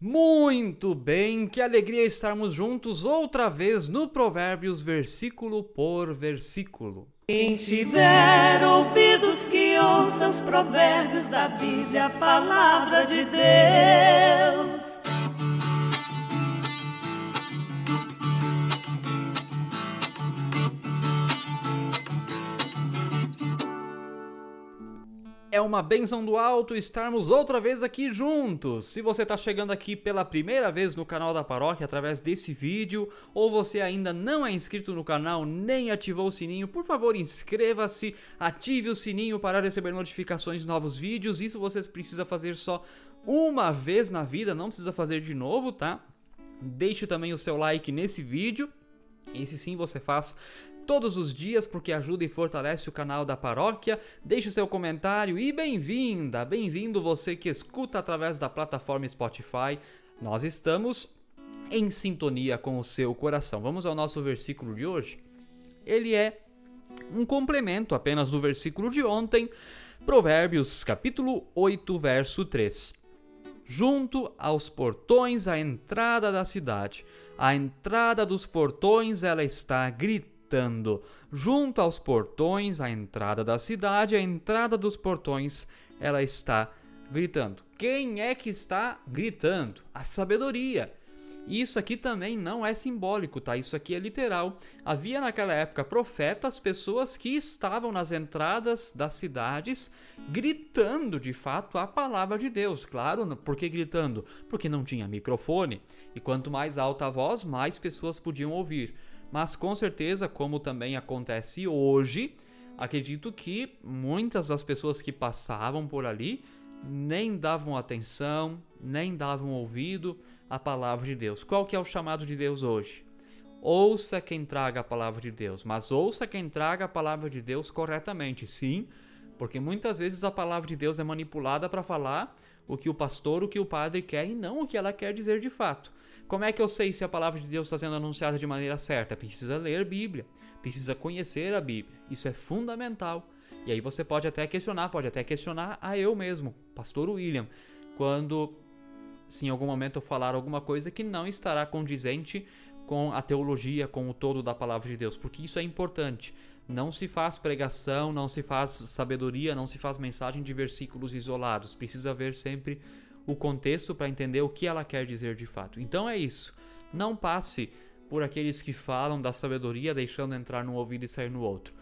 Muito bem, que alegria estarmos juntos outra vez no Provérbios, versículo por versículo. Quem tiver ouvidos que ouça os provérbios da Bíblia, a palavra de Deus. É uma benção do alto estarmos outra vez aqui juntos. Se você está chegando aqui pela primeira vez no canal da paróquia através desse vídeo, ou você ainda não é inscrito no canal nem ativou o sininho, por favor inscreva-se, ative o sininho para receber notificações de novos vídeos. Isso você precisa fazer só uma vez na vida, não precisa fazer de novo, tá? Deixe também o seu like nesse vídeo. Esse sim você faz todos os dias porque ajuda e fortalece o canal da paróquia. Deixe seu comentário e bem-vinda, bem-vindo você que escuta através da plataforma Spotify. Nós estamos em sintonia com o seu coração. Vamos ao nosso versículo de hoje. Ele é um complemento apenas do versículo de ontem, Provérbios, capítulo 8, verso 3. Junto aos portões à entrada da cidade, a entrada dos portões ela está gritando. Junto aos portões, à entrada da cidade, a entrada dos portões, ela está gritando. Quem é que está gritando? A sabedoria. Isso aqui também não é simbólico, tá? Isso aqui é literal. Havia naquela época profetas, pessoas que estavam nas entradas das cidades gritando de fato a palavra de Deus. Claro, por que gritando? Porque não tinha microfone. E quanto mais alta a voz, mais pessoas podiam ouvir. Mas com certeza, como também acontece hoje, acredito que muitas das pessoas que passavam por ali nem davam atenção, nem davam ouvido à palavra de Deus. Qual que é o chamado de Deus hoje? Ouça quem traga a palavra de Deus, mas ouça quem traga a palavra de Deus corretamente, sim, porque muitas vezes a palavra de Deus é manipulada para falar o que o pastor, o que o padre quer e não o que ela quer dizer de fato. Como é que eu sei se a palavra de Deus está sendo anunciada de maneira certa? Precisa ler Bíblia, precisa conhecer a Bíblia. Isso é fundamental. E aí você pode até questionar, pode até questionar a eu mesmo, Pastor William, quando se em algum momento eu falar alguma coisa que não estará condizente com a teologia, com o todo da palavra de Deus, porque isso é importante. Não se faz pregação, não se faz sabedoria, não se faz mensagem de versículos isolados. Precisa ver sempre o contexto para entender o que ela quer dizer de fato. Então é isso. Não passe por aqueles que falam da sabedoria deixando entrar num ouvido e sair no outro.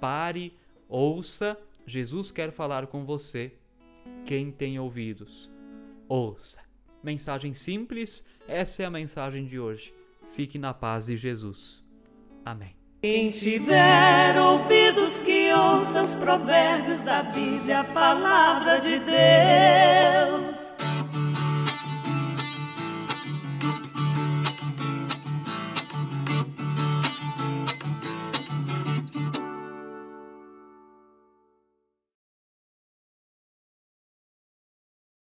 Pare, ouça. Jesus quer falar com você. Quem tem ouvidos, ouça. Mensagem simples, essa é a mensagem de hoje. Fique na paz de Jesus. Amém. Quem tiver ouvidos que ouça os provérbios da Bíblia, a palavra de Deus.